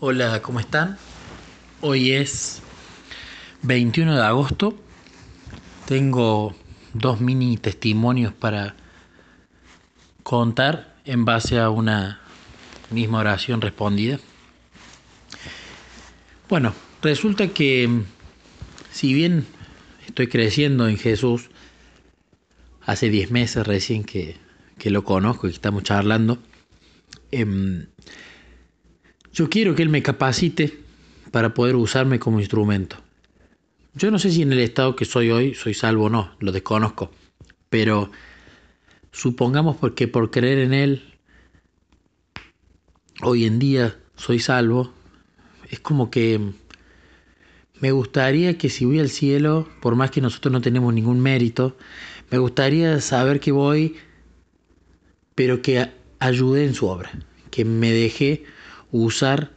Hola, ¿cómo están? Hoy es 21 de agosto. Tengo dos mini testimonios para contar en base a una misma oración respondida. Bueno, resulta que si bien estoy creciendo en Jesús, hace 10 meses recién que, lo conozco y que estamos charlando, em, yo quiero que Él me capacite para poder usarme como instrumento. Yo no sé si en el estado que soy hoy soy salvo o no, lo desconozco, pero supongamos porque por creer en Él hoy en día soy salvo, es como que me gustaría que si voy al cielo, por más que nosotros no tenemos ningún mérito, me gustaría saber que voy, pero que ayude en su obra, que me deje usar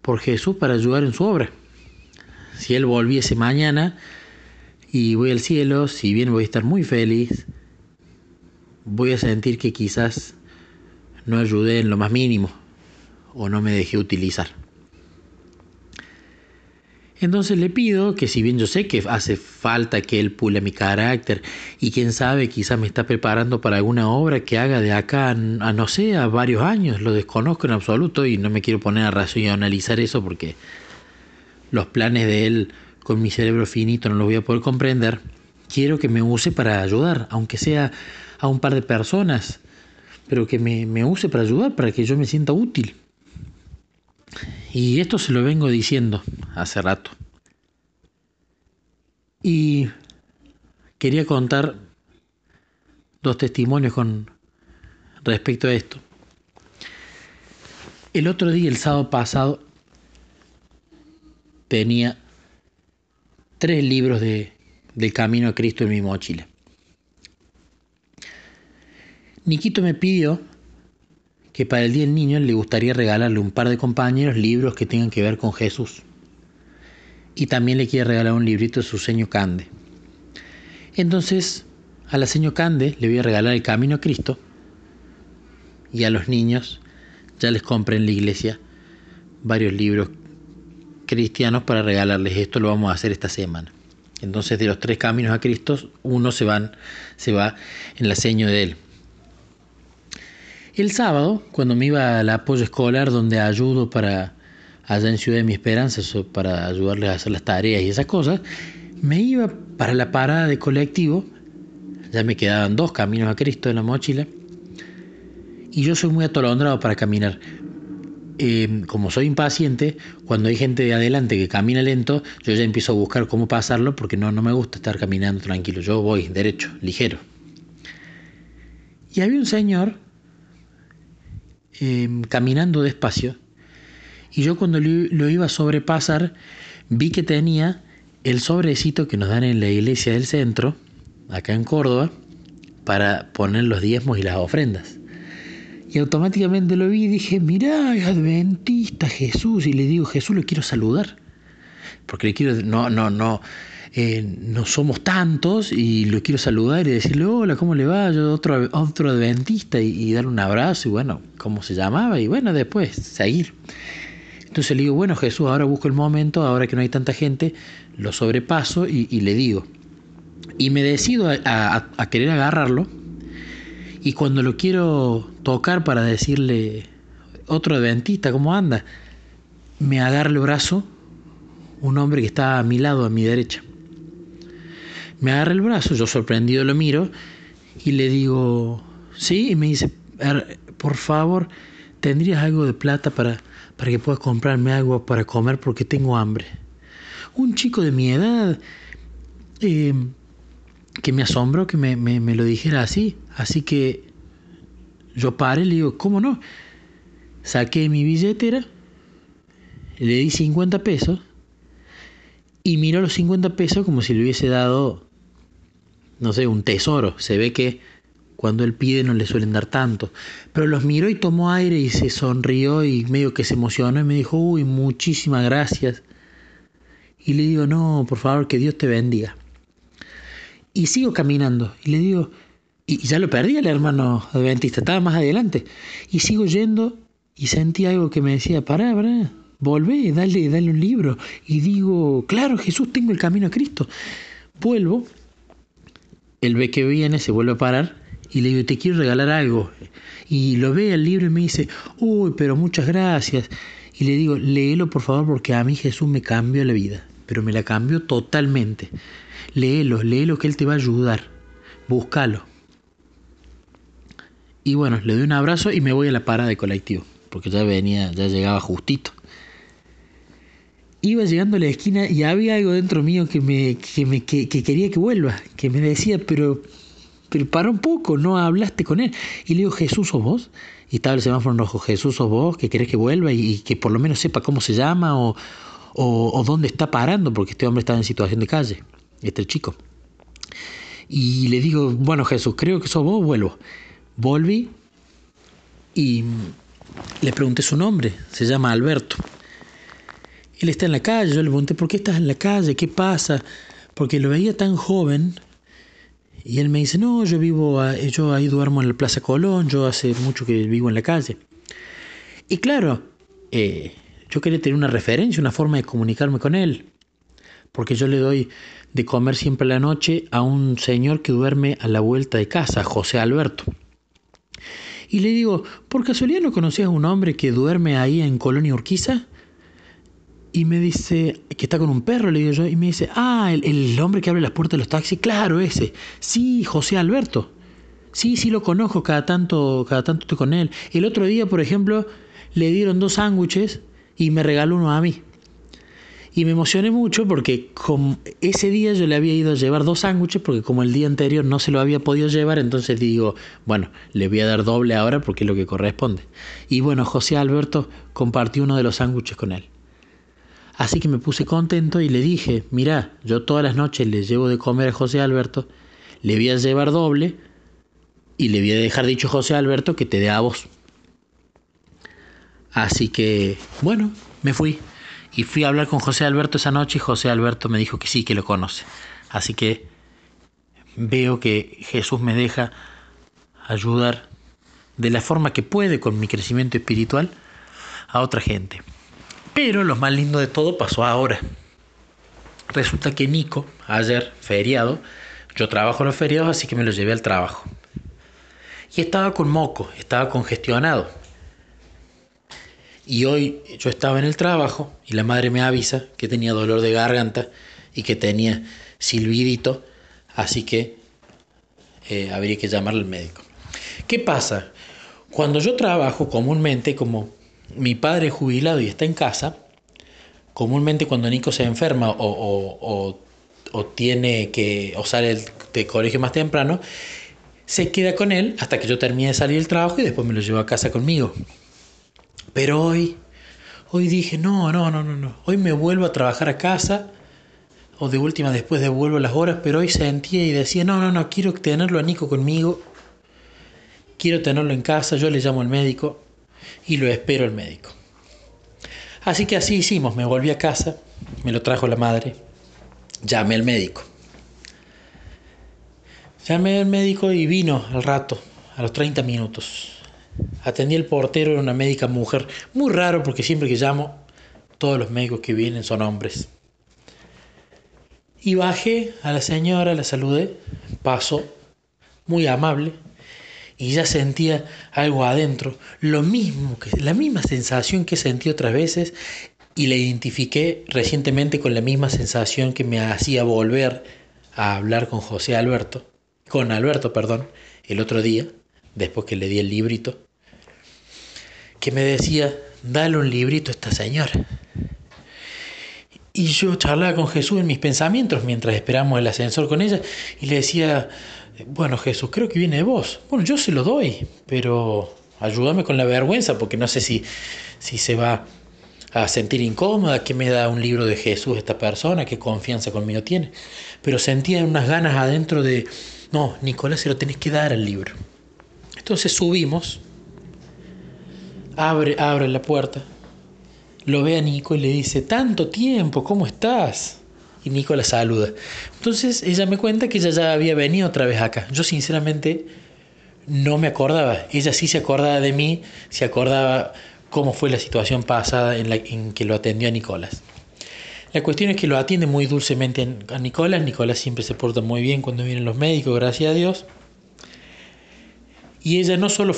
por Jesús para ayudar en su obra. Si Él volviese mañana y voy al cielo, si bien voy a estar muy feliz, voy a sentir que quizás no ayudé en lo más mínimo o no me dejé utilizar. Entonces le pido que si bien yo sé que hace falta que él pule mi carácter y quién sabe, quizás me está preparando para alguna obra que haga de acá a, no sé, a varios años, lo desconozco en absoluto y no me quiero poner a analizar eso porque los planes de él con mi cerebro finito no los voy a poder comprender. Quiero que me use para ayudar, aunque sea a un par de personas, pero que me use para ayudar, para que yo me sienta útil. Y esto se lo vengo diciendo hace rato. Y quería contar dos testimonios con respecto a esto. El otro día, el sábado pasado, tenía tres libros de, del Camino a Cristo en mi mochila. Niquito me pidió que para el Día del Niño le gustaría regalarle un par de compañeros libros que tengan que ver con Jesús. Y también le quiere regalar un librito de su seño Cande. Entonces, a la seño Cande le voy a regalar el Camino a Cristo y a los niños ya les compré en la iglesia varios libros cristianos para regalarles. Esto lo vamos a hacer esta semana. Entonces, de los tres caminos a Cristo, uno se, van, se va en la seño de él. El sábado, cuando me iba al apoyo escolar donde ayudo para allá en Ciudad de Mi Esperanza, para ayudarles a hacer las tareas y esas cosas, me iba para la parada de colectivo, ya me quedaban dos caminos a Cristo en la mochila, y yo soy muy atolondrado para caminar. Eh, como soy impaciente, cuando hay gente de adelante que camina lento, yo ya empiezo a buscar cómo pasarlo porque no, no me gusta estar caminando tranquilo. Yo voy derecho, ligero. Y había un señor Em, caminando despacio y yo cuando lo, iba a sobrepasar vi que tenía el sobrecito que nos dan en la iglesia del centro, acá en Córdoba, para poner los diezmos y las ofrendas. Y automáticamente lo vi y dije, mirá, es adventista Jesús. Y le digo, Jesús, lo quiero saludar. Porque le quiero, no, no, no, eh, no somos tantos y lo quiero saludar y decirle, hola, ¿cómo le va? Yo otro, otro adventista y, darle un abrazo y bueno, ¿cómo se llamaba? Y bueno, después seguir. Entonces le digo, bueno Jesús, ahora busco el momento, ahora que no hay tanta gente, lo sobrepaso y, le digo. Y me decido a, a querer agarrarlo y cuando lo quiero tocar para decirle, otro adventista, ¿cómo anda? Me agarra el brazo un hombre que está a mi lado, a mi derecha. Me agarra el brazo, yo sorprendido lo miro y le digo, sí, y me dice, por favor, ¿tendrías algo de plata para, para que puedas comprarme algo para comer porque tengo hambre? Un chico de mi edad em, que me asombró que me, me, lo dijera así, así que yo paré y le digo, ¿cómo no? Saqué mi billetera, le di 50 pesos y miró los 50 pesos como si le hubiese dado no sé, un tesoro. Se ve que cuando él pide no le suelen dar tanto. Pero los miró y tomó aire y se sonrió y medio que se emocionó y me dijo, uy, muchísimas gracias. Y le digo, no, por favor, que Dios te bendiga. Y sigo caminando y le digo, y ya lo perdí el hermano adventista, estaba más adelante. Y sigo yendo y sentí algo que me decía, pará, pará, volvé, dale, dale un libro. Y digo, claro, Jesús, tengo el camino a Cristo. Vuelvo, él ve que viene, se vuelve a parar y le digo, te quiero regalar algo. Y lo ve el libro y me dice, uy, pero muchas gracias. Y le digo, léelo por favor porque a mí Jesús me cambió la vida, pero me la cambió totalmente. Léelo, léelo que Él te va a ayudar. Búscalo. Y bueno, le doy un abrazo y me voy a la parada de colectivo, porque ya venía, ya llegaba justito. Iba llegando a la esquina y había algo dentro mío que me, que me que quería que vuelva, que me decía, pero pero para un poco, no hablaste con él. Y le digo, Jesús sos vos. Y estaba el semáforo en rojo, Jesús sos vos, que querés que vuelva y, que por lo menos sepa cómo se llama o, o, dónde está parando, porque este hombre está en situación de calle, este chico. Y le digo, bueno Jesús, creo que sos vos, vuelvo. Volví y le pregunté su nombre, se llama Alberto. Él está en la calle, yo le pregunté, ¿por qué estás en la calle? ¿Qué pasa? Porque lo veía tan joven y él me dice, no, yo vivo, yo ahí duermo en la Plaza Colón, yo hace mucho que vivo en la calle. Y claro, eh, yo quería tener una referencia, una forma de comunicarme con él, porque yo le doy de comer siempre a la noche a un señor que duerme a la vuelta de casa, José Alberto. Y le digo, ¿por casualidad no conocías a un hombre que duerme ahí en Colonia Urquiza? Y me dice, que está con un perro, le digo yo, y me dice, ah, el, hombre que abre las puertas de los taxis, claro, ese. Sí, José Alberto. Sí, sí lo conozco, cada tanto, cada tanto estoy con él. El otro día, por ejemplo, le dieron dos sándwiches y me regaló uno a mí. Y me emocioné mucho porque ese día yo le había ido a llevar dos sándwiches porque como el día anterior no se lo había podido llevar, entonces digo, bueno, le voy a dar doble ahora porque es lo que corresponde. Y bueno, José Alberto compartió uno de los sándwiches con él. Así que me puse contento y le dije, mira, yo todas las noches le llevo de comer a José Alberto, le voy a llevar doble y le voy a dejar dicho José Alberto que te dé a vos. Así que, bueno, me fui. Y fui a hablar con José Alberto esa noche y José Alberto me dijo que sí, que lo conoce. Así que veo que Jesús me deja ayudar de la forma que puede con mi crecimiento espiritual a otra gente. Pero lo más lindo de todo pasó ahora. Resulta que Nico, ayer, feriado, yo trabajo los feriados, así que me lo llevé al trabajo. Y estaba con moco, estaba congestionado. Y hoy yo estaba en el trabajo y la madre me avisa que tenía dolor de garganta y que tenía silbidito, así que eh, habría que llamarle al médico. ¿Qué pasa? Cuando yo trabajo comúnmente, como mi padre es jubilado y está en casa, comúnmente cuando Nico se enferma o, tiene que, o sale de colegio más temprano, se queda con él hasta que yo termine de salir del trabajo y después me lo llevo a casa conmigo. Pero hoy, hoy dije, no, no, no, no, no, hoy me vuelvo a trabajar a casa o de última después devuelvo las horas, pero hoy sentía y decía, no, no, no, quiero tenerlo a Nico conmigo, quiero tenerlo en casa, yo le llamo al médico y lo espero al médico. Así que así hicimos, me volví a casa, me lo trajo la madre, llamé al médico. Llamé al médico y vino al rato, a los 30 minutos. Atendí el portero, era una médica mujer, muy raro porque siempre que llamo, todos los médicos que vienen son hombres. Y bajé a la señora, la saludé, pasó, muy amable, y ya sentía algo adentro, lo mismo que la misma sensación que sentí otras veces y la identifiqué recientemente con la misma sensación que me hacía volver a hablar con José Alberto, con Alberto, perdón, el otro día, después que le di el librito, que me decía, dale un librito a esta señora. Y yo charlaba con Jesús en mis pensamientos mientras esperamos el ascensor con ella y le decía, bueno Jesús, creo que viene de vos. Bueno, yo se lo doy, pero ayúdame con la vergüenza porque no sé si, si se va a sentir incómoda, que me da un libro de Jesús esta persona, qué confianza conmigo tiene. Pero sentía unas ganas adentro de, no, Nicolás, se lo tenés que dar al libro. Entonces subimos, abre, abre la puerta, lo ve a Nico y le dice, tanto tiempo, ¿cómo estás? Y Nico saluda. Entonces ella me cuenta que ella ya había venido otra vez acá. Yo sinceramente no me acordaba. Ella sí se acordaba de mí, se acordaba cómo fue la situación pasada en, la, que lo atendió a Nicolás. La cuestión es que lo atiende muy dulcemente a Nicolás. Nicolás siempre se porta muy bien cuando vienen los médicos, gracias a Dios. Y ella no solo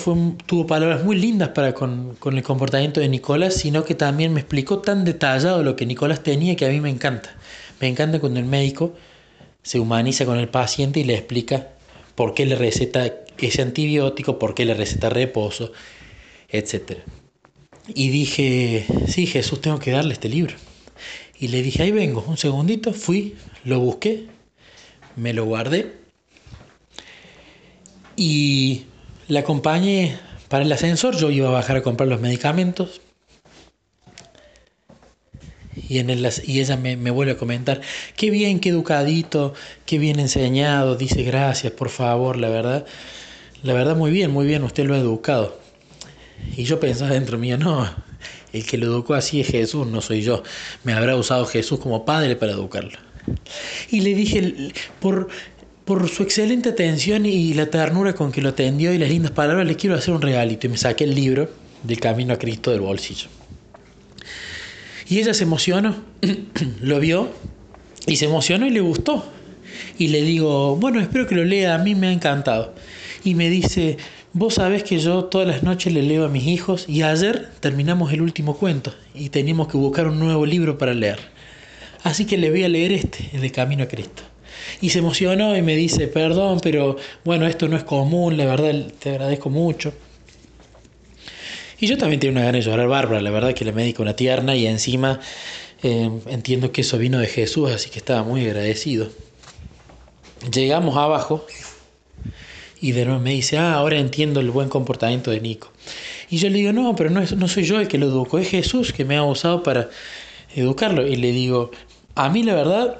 tuvo palabras muy lindas para con, con, el comportamiento de Nicolás, sino que también me explicó tan detallado lo que Nicolás tenía que a mí me encanta. Me encanta cuando el médico se humaniza con el paciente y le explica por qué le receta ese antibiótico, por qué le receta reposo, etc. Y dije, sí, Jesús, tengo que darle este libro. Y le dije, ahí vengo, un segundito, fui, lo busqué, me lo guardé y la acompañé para el ascensor, yo iba a bajar a comprar los medicamentos. Y, en el, y ella me, me, vuelve a comentar, qué bien, qué educadito, qué bien enseñado, dice gracias, por favor, la verdad, la verdad muy bien, muy bien, usted lo ha educado. Y yo pensaba dentro mío, no, el que lo educó así es Jesús, no soy yo. Me habrá usado Jesús como padre para educarlo. Y le dije, por, por su excelente atención y la ternura con que lo atendió y las lindas palabras, le quiero hacer un regalito. Y me saqué el libro del Camino a Cristo del bolsillo. Y ella se emocionó, lo vio y se emocionó y le gustó. Y le digo, bueno, espero que lo lea, a mí me ha encantado. Y me dice, vos sabés que yo todas las noches le leo a mis hijos y ayer terminamos el último cuento y teníamos que buscar un nuevo libro para leer. Así que le voy a leer este, el Camino a Cristo. Y se emocionó y me dice, perdón, pero bueno, esto no es común, la verdad te agradezco mucho. Y yo también tengo una gana de llorar Bárbara, la verdad que le me una tierna y encima eh, entiendo que eso vino de Jesús, así que estaba muy agradecido. Llegamos abajo y de nuevo me dice, ah, ahora entiendo el buen comportamiento de Nico. Y yo le digo, no, pero no, no soy yo el que lo educó, es Jesús que me ha usado para educarlo. Y le digo, a mí la verdad,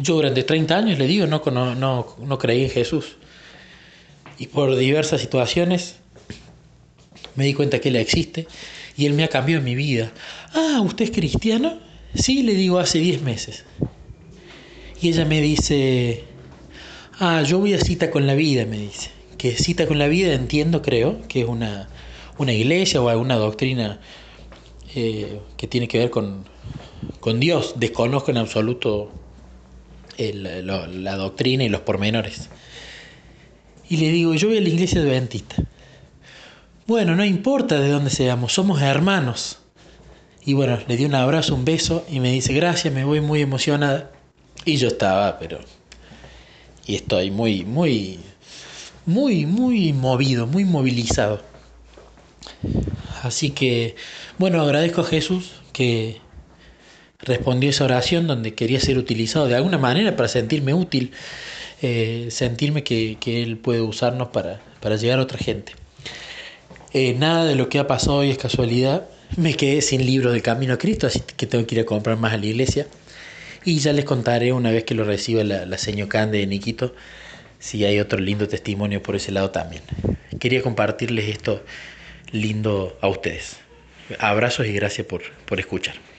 yo durante 30 años le digo, no, no, no, no creí en Jesús. Y por diversas situaciones me di cuenta que Él existe y Él me ha cambiado mi vida. Ah, ¿usted es cristiano? Sí, le digo, hace 10 meses. Y ella me dice, ah, yo voy a cita con la vida, me dice. Que cita con la vida entiendo, creo, que es una, una iglesia o alguna doctrina eh, que tiene que ver con, con Dios. Desconozco en absoluto la doctrina y los pormenores. Y le digo, yo voy a la iglesia adventista. Bueno, no importa de dónde seamos, somos hermanos. Y bueno, le di un abrazo, un beso y me dice, gracias, me voy muy emocionada. Y yo estaba, pero... Y estoy muy, muy, muy, muy movido, muy movilizado. Así que, bueno, agradezco a Jesús que respondió esa oración donde quería ser utilizado de alguna manera para sentirme útil, eh, sentirme que, Él puede usarnos para, para llegar a otra gente. Eh, nada de lo que ha pasado hoy es casualidad. Me quedé sin libro de Camino a Cristo, así que tengo que ir a comprar más a la iglesia. Y ya les contaré una vez que lo reciba la, la señor Cande de Niquito, si hay otro lindo testimonio por ese lado también. Quería compartirles esto lindo a ustedes. Abrazos y gracias por, por escuchar.